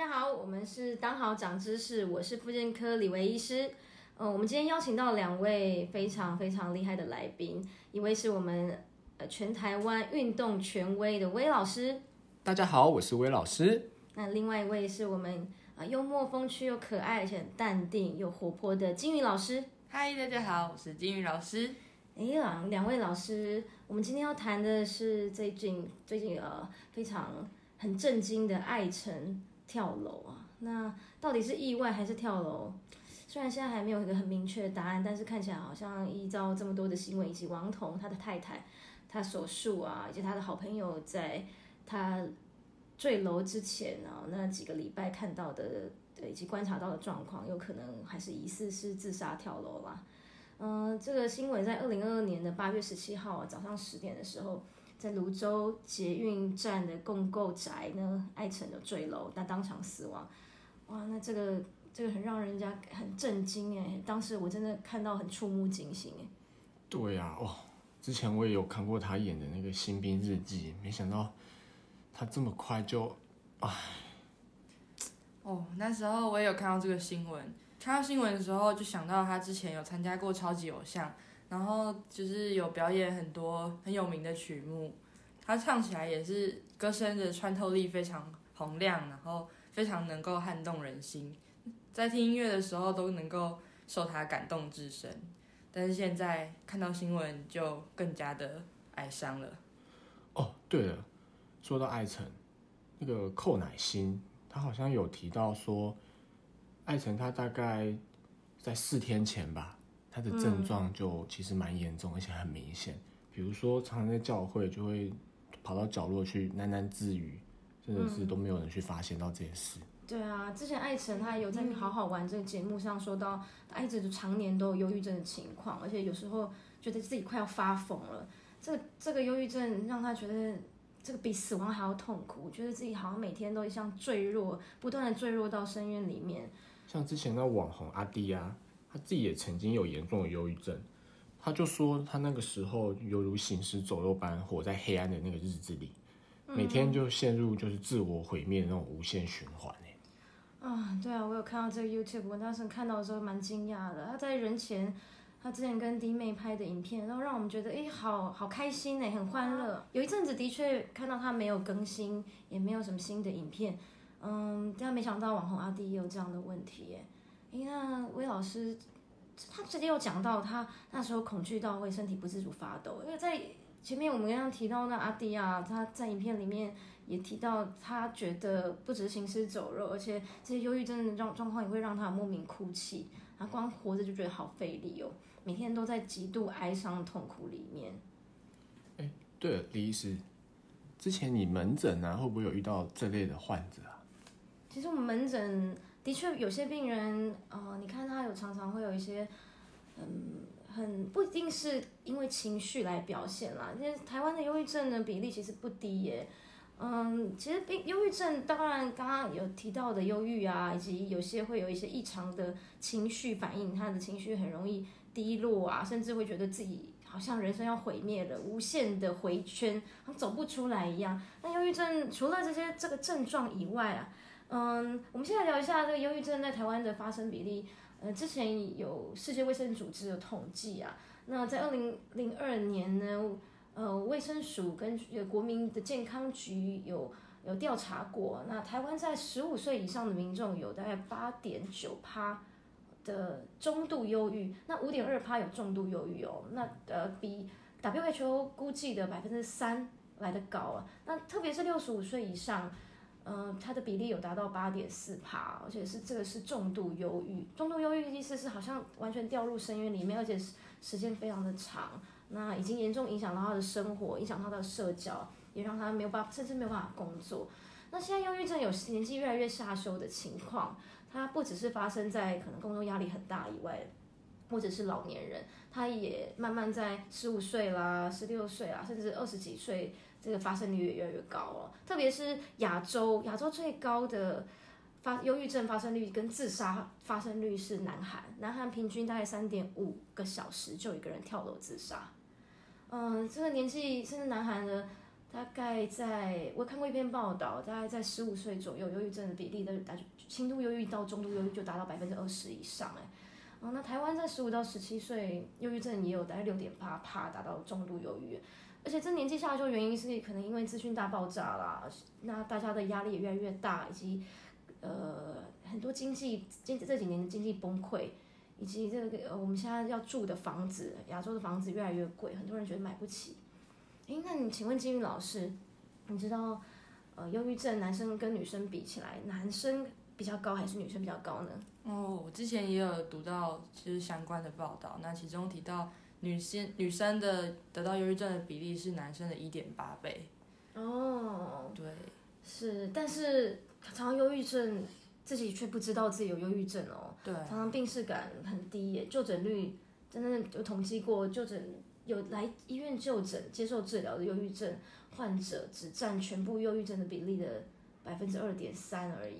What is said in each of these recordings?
家好，我们是当好长知识，我是妇健科李维医师。呃，我们今天邀请到两位非常非常厉害的来宾，一位是我们呃全台湾运动权威的威老师，大家好，我是威老师。那另外一位是我们啊幽默风趣又可爱，而且很淡定又活泼的金鱼老师。嗨，大家好，我是金鱼老师。哎呀，两位老师，我们今天要谈的是最近最近呃非常很震惊的爱城跳楼啊。那到底是意外还是跳楼？虽然现在还没有一个很明确的答案，但是看起来好像依照这么多的新闻，以及王彤他的太太他所述啊，以及他的好朋友在他坠楼之前啊那几个礼拜看到的对，以及观察到的状况，有可能还是疑似是自杀跳楼啦。嗯，这个新闻在二零二二年的八月十七号早上十点的时候，在泸州捷运站的共构宅呢，爱城就坠楼，那当场死亡。哇，那这个这个很让人家很震惊哎！当时我真的看到很触目惊心哎。对呀，哦，之前我也有看过他演的那个《新兵日记》，没想到他这么快就，唉。哦，那时候我也有看到这个新闻，看到新闻的时候就想到他之前有参加过超级偶像，然后就是有表演很多很有名的曲目，他唱起来也是歌声的穿透力非常洪亮，然后非常能够撼动人心，在听音乐的时候都能够受他感动至深。但是现在看到新闻就更加的哀伤了。哦，对了，说到爱城，那个寇乃馨。他好像有提到说，艾辰他大概在四天前吧，他的症状就其实蛮严重，而且很明显。比如说，常常在教会就会跑到角落去喃喃自语，真的是都没有人去发现到这件事。对啊，之前艾辰他有在《好好玩》这个节目上说到，他一直就常年都有忧郁症的情况，而且有时候觉得自己快要发疯了。这这个忧郁症让他觉得。这个比死亡还要痛苦，觉得自己好像每天都像坠落，不断的坠落到深渊里面。像之前那网红阿弟啊，他自己也曾经有严重的忧郁症，他就说他那个时候犹如行尸走肉般活在黑暗的那个日子里，每天就陷入就是自我毁灭的那种无限循环啊，对啊，我有看到这个 YouTube，我当时看到的时候蛮惊讶的，他在人前。他之前跟弟妹拍的影片，然后让我们觉得，哎，好好开心呢，很欢乐。有一阵子的确看到他没有更新，也没有什么新的影片，嗯，但没想到网红阿弟也有这样的问题耶。哎，那魏老师，他直接有讲到他那时候恐惧到会身体不自主发抖，因为在前面我们刚刚提到那阿弟啊，他在影片里面也提到，他觉得不只是行尸走肉，而且这些忧郁症的状状况也会让他莫名哭泣。他光活着就觉得好费力哦，每天都在极度哀伤痛苦里面。哎，对了，李医师，之前你门诊啊，会不会有遇到这类的患者啊？其实我们门诊的确有些病人，呃，你看他有常常会有一些，嗯，很不一定是因为情绪来表现啦。因为台湾的忧郁症的比例其实不低耶。嗯，其实病忧郁症，当然刚刚有提到的忧郁啊，以及有些会有一些异常的情绪反应，他的情绪很容易低落啊，甚至会觉得自己好像人生要毁灭了，无限的回圈，好像走不出来一样。那忧郁症除了这些这个症状以外啊，嗯，我们现在聊一下这个忧郁症在台湾的发生比例。呃，之前有世界卫生组织的统计啊，那在二零零二年呢。呃，卫生署跟国民的健康局有有调查过，那台湾在十五岁以上的民众有大概八点九趴的中度忧郁，那五点二趴有重度忧郁哦，那呃比 WHO 估计的百分之三来的高啊，那特别是六十五岁以上，呃，它的比例有达到八点四趴，而且是这个是重度忧郁，重度忧郁的意思是好像完全掉入深渊里面，而且是时间非常的长。那已经严重影响到他的生活，影响他的社交，也让他没有办法，甚至没有办法工作。那现在忧郁症有年纪越来越下修的情况，它不只是发生在可能工作压力很大以外，或者是老年人，他也慢慢在十五岁啦、十六岁啊，甚至二十几岁，这个发生率也越来越高了。特别是亚洲，亚洲最高的。发忧郁症发生率跟自杀发生率是南韩，南韩平均大概三点五个小时就一个人跳楼自杀。嗯，这个年纪甚至南韩的大概在我看过一篇报道，大概在十五岁左右，忧郁症的比例的达轻度忧郁到中度忧郁就达到百分之二十以上，哎，哦，那台湾在十五到十七岁，忧郁症也有大概六点八帕达到重度忧郁，而且这年纪下就原因是可能因为资讯大爆炸啦，那大家的压力也越来越大，以及呃很多经济经这几年的经济崩溃。以及这个呃，我们现在要住的房子，亚洲的房子越来越贵，很多人觉得买不起。诶，那你请问金玉老师，你知道呃，忧郁症男生跟女生比起来，男生比较高还是女生比较高呢？哦，我之前也有读到就是相关的报道，那其中提到女性女生的得到忧郁症的比例是男生的一点八倍。哦，对，是，但是常常忧郁症。自己却不知道自己有忧郁症哦，对，常常病逝感很低耶，就诊率真的有统计过，就诊有来医院就诊接受治疗的忧郁症患者，只占全部忧郁症的比例的百分之二点三而已。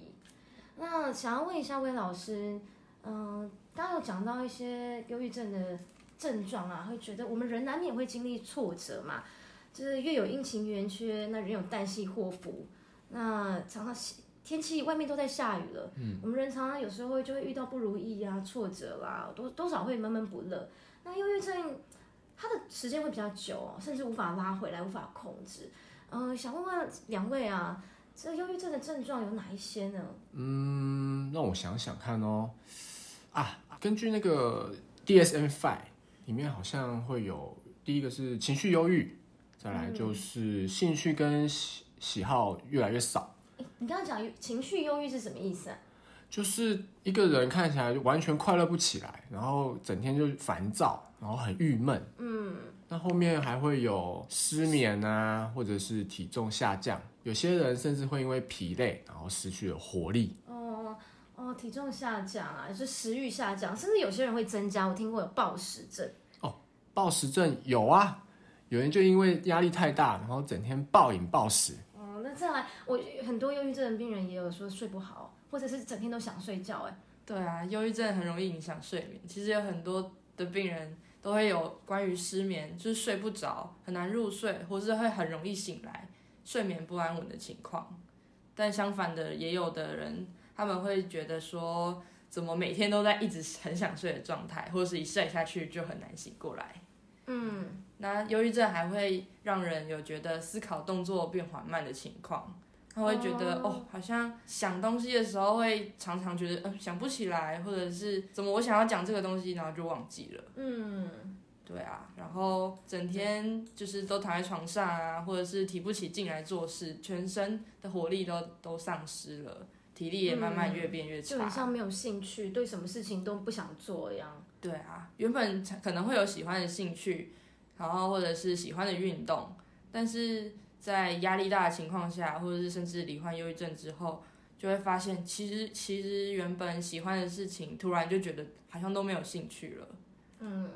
那想要问一下魏老师，嗯，刚刚有讲到一些忧郁症的症状啊，会觉得我们人难免会经历挫折嘛，就是月有阴晴圆缺，那人有旦夕祸福，那常常。天气外面都在下雨了，嗯，我们人常常有时候就会遇到不如意啊、挫折啦，多多少会闷闷不乐。那忧郁症它的时间会比较久，甚至无法拉回来、无法控制。嗯，想问问两位啊，这忧郁症的症状有哪一些呢？嗯，让我想想看哦。啊，根据那个 DSM-5 里面好像会有第一个是情绪忧郁，再来就是兴趣跟喜喜好越来越少。你刚刚讲情绪忧郁是什么意思啊？就是一个人看起来就完全快乐不起来，然后整天就烦躁，然后很郁闷。嗯，那后面还会有失眠啊，或者是体重下降，有些人甚至会因为疲累，然后失去了活力。哦哦，体重下降啊，是食欲下降，甚至有些人会增加。我听过有暴食症。哦，暴食症有啊，有人就因为压力太大，然后整天暴饮暴食。哦，那再来，我很多忧郁症的病人也有说睡不好，或者是整天都想睡觉。哎，对啊，忧郁症很容易影响睡眠。其实有很多的病人都会有关于失眠，就是睡不着，很难入睡，或是会很容易醒来，睡眠不安稳的情况。但相反的，也有的人他们会觉得说，怎么每天都在一直很想睡的状态，或者是一睡下去就很难醒过来。嗯。那忧郁症还会让人有觉得思考动作变缓慢的情况，他会觉得哦，好像想东西的时候会常常觉得呃想不起来，或者是怎么我想要讲这个东西，然后就忘记了。嗯，对啊，然后整天就是都躺在床上啊，或者是提不起劲来做事，全身的活力都都丧失了，体力也慢慢越变越差，就像没有兴趣，对什么事情都不想做一样。对啊，原本可能会有喜欢的兴趣。然后或者是喜欢的运动，但是在压力大的情况下，或者是甚至罹患忧郁症之后，就会发现其实其实原本喜欢的事情，突然就觉得好像都没有兴趣了。嗯，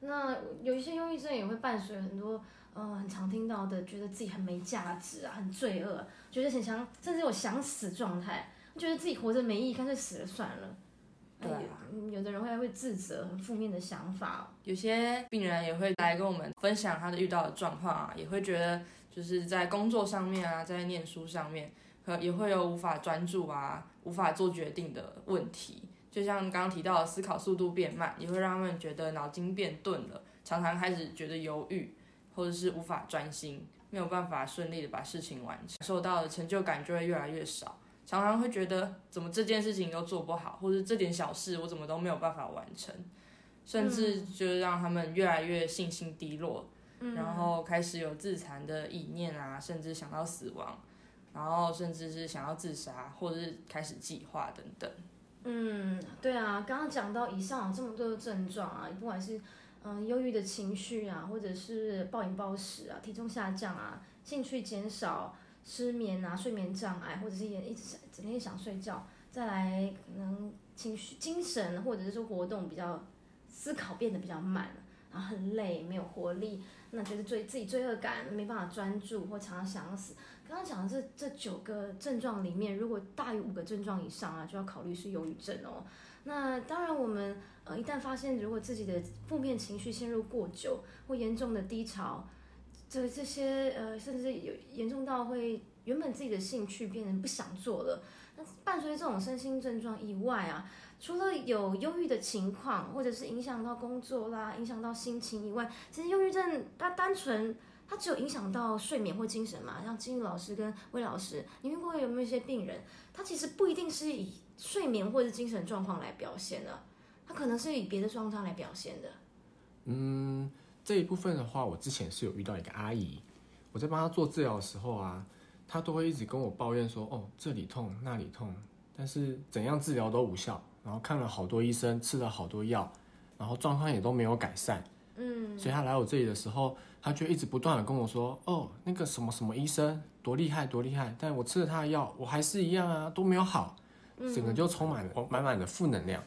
那有一些忧郁症也会伴随很多，呃，很常听到的，觉得自己很没价值啊，很罪恶，觉得很想甚至有想死状态，觉得自己活着没意义，干脆死了算了。对啊，有的人会会自责，很负面的想法。有些病人也会来跟我们分享他的遇到的状况啊，也会觉得就是在工作上面啊，在念书上面，可也会有无法专注啊，无法做决定的问题。就像刚刚提到的，思考速度变慢，也会让他们觉得脑筋变钝了，常常开始觉得犹豫，或者是无法专心，没有办法顺利的把事情完成，受到的成就感就会越来越少。常常会觉得怎么这件事情都做不好，或者这点小事我怎么都没有办法完成，甚至就是让他们越来越信心低落，然后开始有自残的意念啊，甚至想到死亡，然后甚至是想要自杀，或者是开始计划等等。嗯，对啊，刚刚讲到以上这么多的症状啊，不管是嗯忧郁的情绪啊，或者是暴饮暴食啊，体重下降啊，兴趣减少。失眠啊，睡眠障碍，或者是也一直想整天想睡觉，再来可能情绪、精神或者是说活动比较思考变得比较慢，然后很累，没有活力，那觉得罪自己罪恶感，没办法专注或常常想死。刚刚讲的这这九个症状里面，如果大于五个症状以上啊，就要考虑是忧郁症哦。那当然，我们呃一旦发现如果自己的负面情绪陷入过久或严重的低潮。这这些呃，甚至有严重到会原本自己的兴趣变成不想做了。那伴随这种身心症状以外啊，除了有忧郁的情况，或者是影响到工作啦，影响到心情以外，其实忧郁症它单纯它只有影响到睡眠或精神嘛。像金玉老师跟魏老师，你遇过有没有一些病人，他其实不一定是以睡眠或者精神状况来表现的，他可能是以别的状况来表现的。嗯，这一部分的话，我之前是有遇到一个阿姨，我在帮她做治疗的时候啊，她都会一直跟我抱怨说，哦，这里痛那里痛，但是怎样治疗都无效，然后看了好多医生，吃了好多药，然后状况也都没有改善。嗯，所以她来我这里的时候，她就一直不断的跟我说，哦，那个什么什么医生多厉害多厉害，但我吃了他的药，我还是一样啊，都没有好，整个就充满了满满的负能量。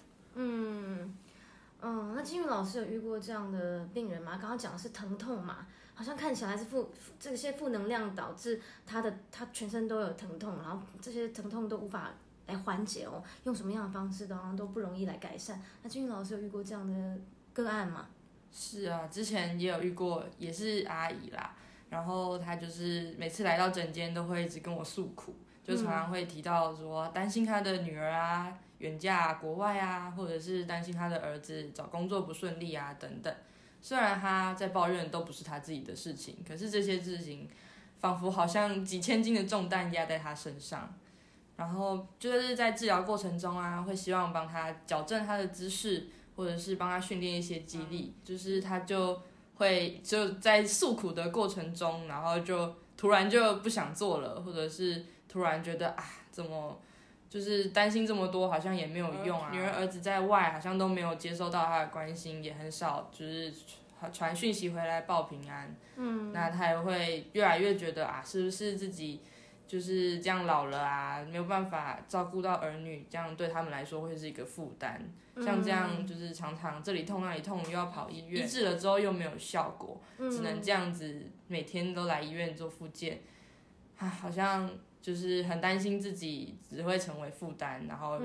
那金玉老师有遇过这样的病人吗？刚刚讲的是疼痛嘛，好像看起来是负负这些负能量导致他的他全身都有疼痛，然后这些疼痛都无法来缓解哦，用什么样的方式都好像都不容易来改善。那金玉老师有遇过这样的个案吗？是啊，之前也有遇过，也是阿姨啦。然后她就是每次来到诊间都会一直跟我诉苦，就常常会提到说担心她的女儿啊远嫁国外啊，或者是担心他的儿子找工作不顺利啊等等。虽然他在抱怨都不是他自己的事情，可是这些事情仿佛好像几千斤的重担压在他身上。然后就是在治疗过程中啊，会希望帮他矫正他的姿势。或者是帮他训练一些肌力，就是他就会就在诉苦的过程中，然后就突然就不想做了，或者是突然觉得啊，怎么就是担心这么多，好像也没有用啊。女儿儿子在外，好像都没有接收到他的关心，也很少就是传讯息回来报平安。嗯，那他也会越来越觉得啊，是不是自己就是这样老了啊，没有办法照顾到儿女，这样对他们来说会是一个负担。像这样就是常常这里痛那里痛，又要跑医院，医治了之后又没有效果，只能这样子每天都来医院做复健，啊，好像就是很担心自己只会成为负担，然后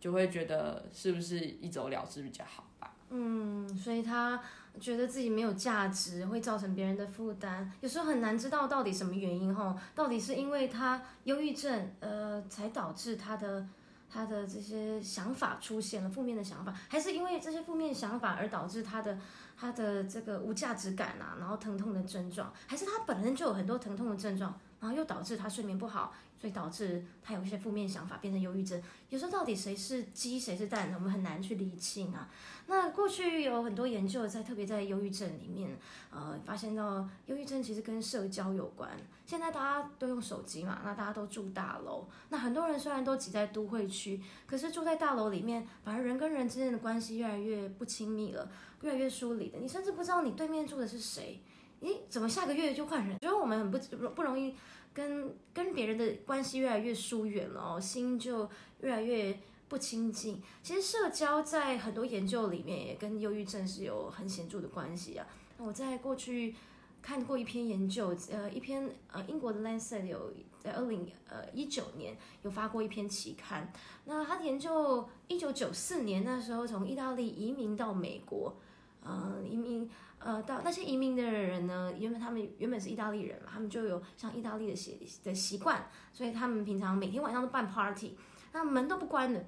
就会觉得是不是一走了之比较好吧？嗯，所以他觉得自己没有价值，会造成别人的负担，有时候很难知道到底什么原因吼，到底是因为他忧郁症，呃，才导致他的。他的这些想法出现了负面的想法，还是因为这些负面想法而导致他的他的这个无价值感啊，然后疼痛的症状，还是他本身就有很多疼痛的症状，然后又导致他睡眠不好。所以导致他有一些负面想法，变成忧郁症。有时候到底谁是鸡谁是蛋，我们很难去理清啊。那过去有很多研究在特别在忧郁症里面，呃，发现到忧郁症其实跟社交有关。现在大家都用手机嘛，那大家都住大楼，那很多人虽然都挤在都会区，可是住在大楼里面，反而人跟人之间的关系越来越不亲密了，越来越疏离的。你甚至不知道你对面住的是谁，咦，怎么下个月就换人？觉得我们很不不容易。跟跟别人的关系越来越疏远了哦，心就越来越不亲近。其实社交在很多研究里面也跟忧郁症是有很显著的关系啊。我在过去看过一篇研究，呃，一篇呃英国的 Lancet 有在二零呃一九年有发过一篇期刊。那他研究一九九四年那时候从意大利移民到美国，呃，移民。呃，到那些移民的人呢，因为他们原本是意大利人嘛，他们就有像意大利的习的习惯，所以他们平常每天晚上都办 party，那门都不关的，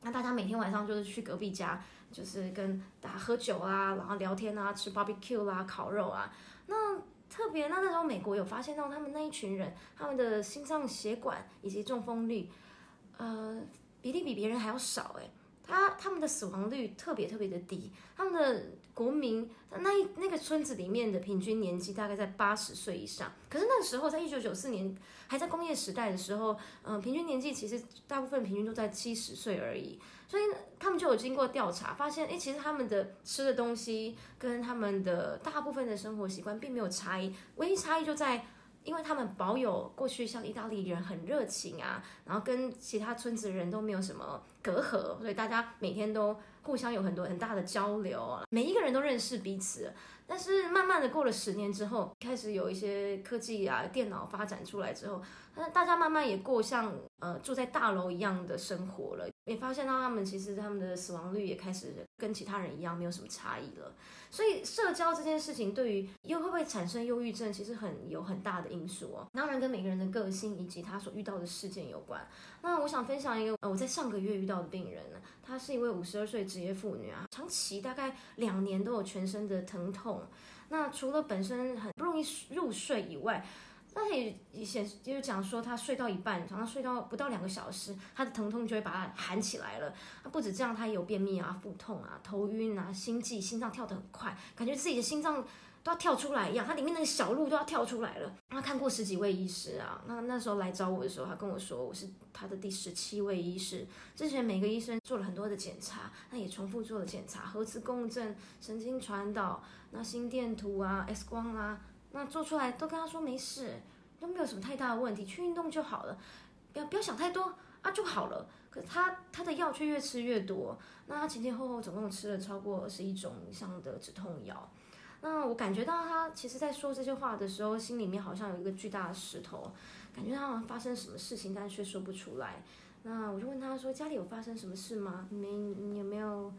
那大家每天晚上就是去隔壁家，就是跟大家喝酒啊，然后聊天啊，吃 barbecue 啦，烤肉啊。那特别那那时候美国有发现到他们那一群人，他们的心脏血管以及中风率，呃，比例比别人还要少哎。他他们的死亡率特别特别的低，他们的国民那一那个村子里面的平均年纪大概在八十岁以上。可是那个时候，在一九九四年还在工业时代的时候，嗯，平均年纪其实大部分平均都在七十岁而已。所以他们就有经过调查，发现哎，其实他们的吃的东西跟他们的大部分的生活习惯并没有差异，唯一差异就在。因为他们保有过去像意大利人很热情啊，然后跟其他村子的人都没有什么隔阂，所以大家每天都互相有很多很大的交流，每一个人都认识彼此。但是慢慢的过了十年之后，开始有一些科技啊、电脑发展出来之后，那大家慢慢也过像呃住在大楼一样的生活了，也发现到他们其实他们的死亡率也开始跟其他人一样，没有什么差异了。所以社交这件事情对于又会不会产生忧郁症，其实很有很大的因素哦。当然跟每个人的个性以及他所遇到的事件有关。那我想分享一个呃我在上个月遇到的病人呢，她是一位五十二岁职业妇女啊，长期大概两年都有全身的疼痛。那除了本身很不容易入睡以外，那也显示就是讲说，他睡到一半，常常睡到不到两个小时，他的疼痛就会把他喊起来了。他不止这样，他也有便秘啊、腹痛啊、头晕啊、心悸、心脏跳得很快，感觉自己的心脏都要跳出来一样，他里面那个小鹿都要跳出来了。他看过十几位医师啊，那那时候来找我的时候，他跟我说我是他的第十七位医师。之前每个医生做了很多的检查，那也重复做了检查，核磁共振、神经传导、那心电图啊、X 光啊。那做出来都跟他说没事，都没有什么太大的问题，去运动就好了，不要不要想太多啊就好了。可是他他的药却越吃越多，那他前前后后总共吃了超过二十一种以上的止痛药。那我感觉到他其实在说这些话的时候，心里面好像有一个巨大的石头，感觉他好像发生什么事情，但却说不出来。那我就问他说：“家里有发生什么事吗？你你有没有？”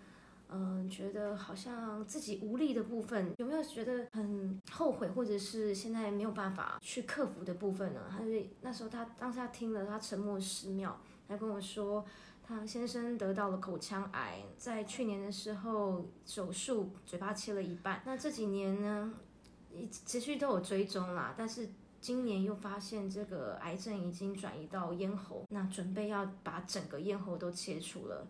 嗯，觉得好像自己无力的部分，有没有觉得很后悔，或者是现在没有办法去克服的部分呢？他是那时候他当下听了，他沉默十秒，他跟我说，他先生得到了口腔癌，在去年的时候手术，嘴巴切了一半。那这几年呢，持续都有追踪啦，但是今年又发现这个癌症已经转移到咽喉，那准备要把整个咽喉都切除了。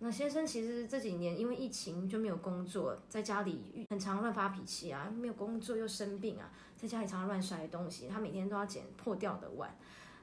那先生其实这几年因为疫情就没有工作，在家里很常乱发脾气啊，没有工作又生病啊，在家里常常乱摔东西，他每天都要捡破掉的碗。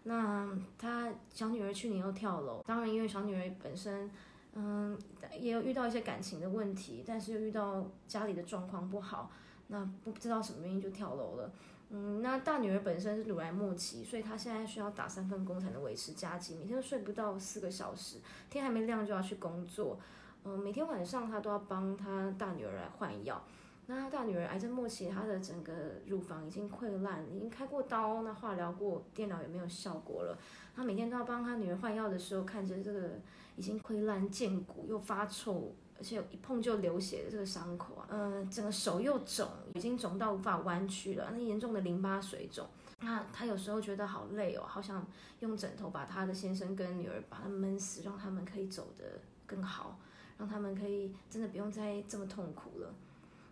那他小女儿去年又跳楼，当然因为小女儿本身，嗯，也有遇到一些感情的问题，但是又遇到家里的状况不好，那不知道什么原因就跳楼了。嗯，那大女儿本身是乳癌末期，所以她现在需要打三份工才能维持家计，每天都睡不到四个小时，天还没亮就要去工作。嗯，每天晚上她都要帮她大女儿来换药。那他大女儿癌症末期，她的整个乳房已经溃烂，已经开过刀，那化疗过，电脑也没有效果了。她每天都要帮她女儿换药的时候，看着这个已经溃烂见骨又发臭。而且一碰就流血的这个伤口啊，嗯，整个手又肿，已经肿到无法弯曲了，那严重的淋巴水肿。那他有时候觉得好累哦，好想用枕头把他的先生跟女儿把他闷死，让他们可以走得更好，让他们可以真的不用再这么痛苦了。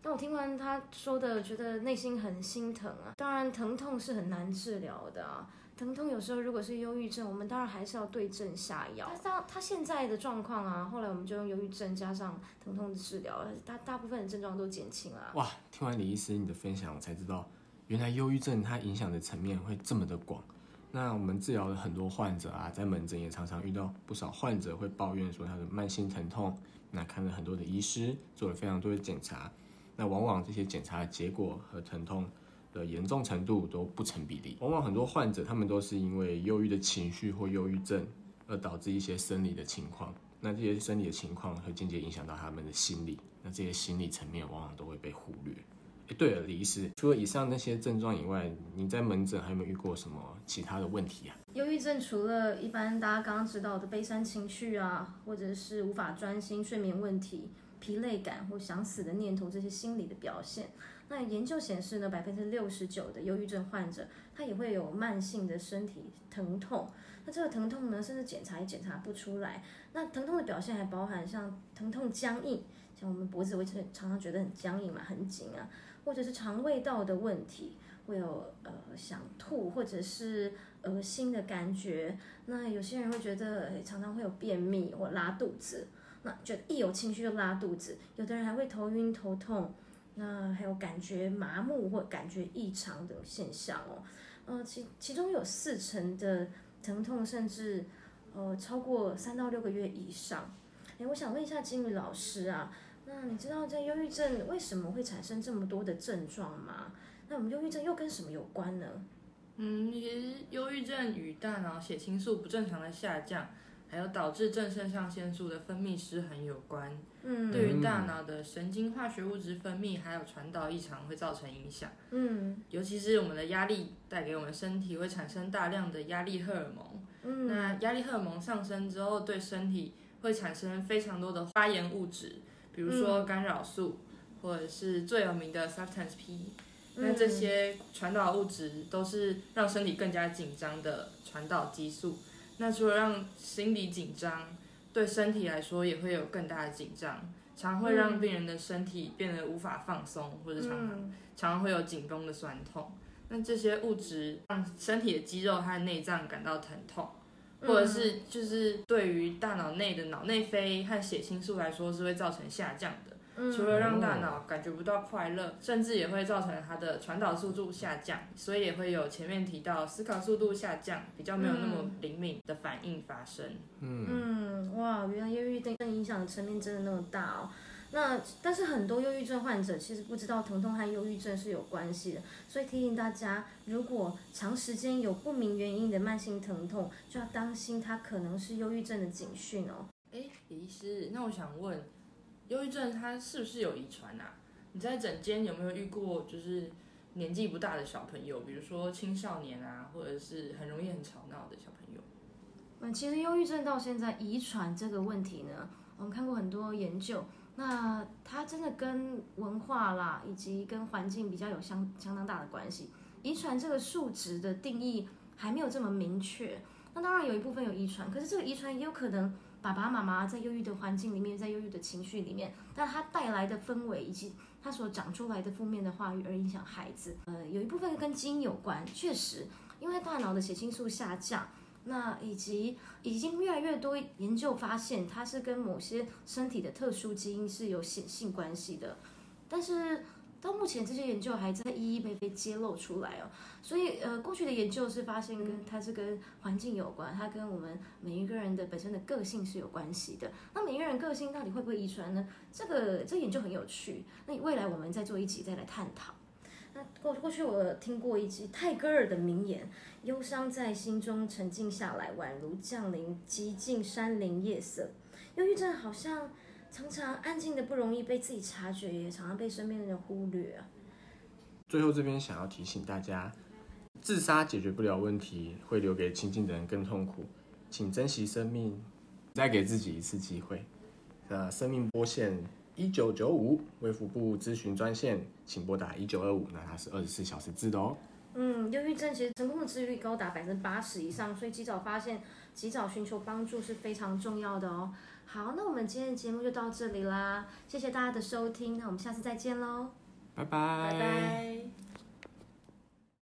那我听完他说的，觉得内心很心疼啊。当然，疼痛是很难治疗的啊。疼痛有时候如果是忧郁症，我们当然还是要对症下药。他他现在的状况啊，后来我们就用忧郁症加上疼痛的治疗，他大部分的症状都减轻了。哇，听完李医师你的分享，我才知道原来忧郁症它影响的层面会这么的广。那我们治疗的很多患者啊，在门诊也常常遇到不少患者会抱怨说他的慢性疼痛。那看了很多的医师，做了非常多的检查，那往往这些检查的结果和疼痛。的严重程度都不成比例，往往很多患者他们都是因为忧郁的情绪或忧郁症而导致一些生理的情况，那这些生理的情况会间接影响到他们的心理，那这些心理层面往往都会被忽略。哎，对了，李医师，除了以上那些症状以外，你在门诊还有没有遇过什么其他的问题啊？忧郁症除了一般大家刚刚知道的悲伤情绪啊，或者是无法专心、睡眠问题、疲累感或想死的念头这些心理的表现。那研究显示呢，百分之六十九的忧郁症患者，他也会有慢性的身体疼痛。那这个疼痛呢，甚至检查也检查不出来。那疼痛的表现还包含像疼痛僵硬，像我们脖子会常常觉得很僵硬嘛，很紧啊，或者是肠胃道的问题，会有呃想吐或者是恶心的感觉。那有些人会觉得常常会有便秘或拉肚子，那就一有情绪就拉肚子。有的人还会头晕头痛。那还有感觉麻木或感觉异常的现象哦，呃，其其中有四成的疼痛甚至呃超过三到六个月以上。哎，我想问一下金宇老师啊，那你知道这忧郁症为什么会产生这么多的症状吗？那我们忧郁症又跟什么有关呢？嗯，其实忧郁症与大脑血清素不正常的下降，还有导致正肾上腺素的分泌失衡有关。嗯，对于大脑的神经化学物质分泌还有传导异常会造成影响。嗯尤其是我们的压力带给我们身体会产生大量的压力荷尔蒙。嗯，那压力荷尔蒙上升之后，对身体会产生非常多的发炎物质，比如说干扰素，或者是最有名的 substance P。那嗯这些传导物质都是让身体更加紧张的传导激素。那除了让心理紧张，对身体来说也会有更大的紧张，常会让病人的身体变得无法放松，或者常常嗯常常会有紧绷的酸痛。那这些物质让身体的肌肉和内脏感到疼痛，嗯或者是就是对于大脑内的脑内啡和血清素来说是会造成下降的。嗯除了让大脑感觉不到快乐，甚至也会造成它的传导速度下降，所以也会有前面提到思考速度下降，比较没有那么灵敏的反应发生。嗯，嗯，哇，原来忧郁症影响的层面真的那么大哦。那但是很多忧郁症患者其实不知道疼痛和忧郁症是有关系的，所以提醒大家，如果长时间有不明原因的慢性疼痛，就要当心它可能是忧郁症的警讯哦。哎，李医师，那我想问，忧郁症它是不是有遗传啊？你在诊间有没有遇过就是年纪不大的小朋友，比如说青少年啊，或者是很容易很吵闹的小朋友？嗯，其实忧郁症到现在遗传这个问题呢，我们看过很多研究，那它真的跟文化啦，以及跟环境比较有相相当大的关系。遗传这个数值的定义还没有这么明确。那当然有一部分有遗传，可是这个遗传也有可能爸爸妈妈在忧郁的环境里面，在忧郁的情绪里面，但它带来的氛围以及它所长出来的负面的话语而影响孩子。呃，有一部分跟基因有关，确实，因为大脑的血清素下降。那以及已经越来越多研究发现，它是跟某些身体的特殊基因是有显性关系的，但是到目前这些研究还在一一被被揭露出来哦。所以呃，过去的研究是发现跟它是跟环境有关，它跟我们每一个人的本身的个性是有关系的。那每一个人个性到底会不会遗传呢？这个这个研究很有趣，那未来我们再做一集再来探讨。那过过去我听过一集泰戈尔的名言。忧伤在心中沉静下来，宛如降临极尽山林夜色。忧郁症好像常常安静的不容易被自己察觉，也常常被身边的人忽略啊。最后这边想要提醒大家，自杀解决不了问题，会留给亲近的人更痛苦，请珍惜生命，再给自己一次机会。呃，生命波线一九九五，卫福部咨询专线，请拨打一九二五，那它是二十四小时制的哦。嗯，忧郁症其实成功的治愈率高达百分之八十以上，所以及早发现、及早寻求帮助是非常重要的哦。好，那我们今天的节目就到这里啦，谢谢大家的收听，那我们下次再见喽，拜拜，拜拜。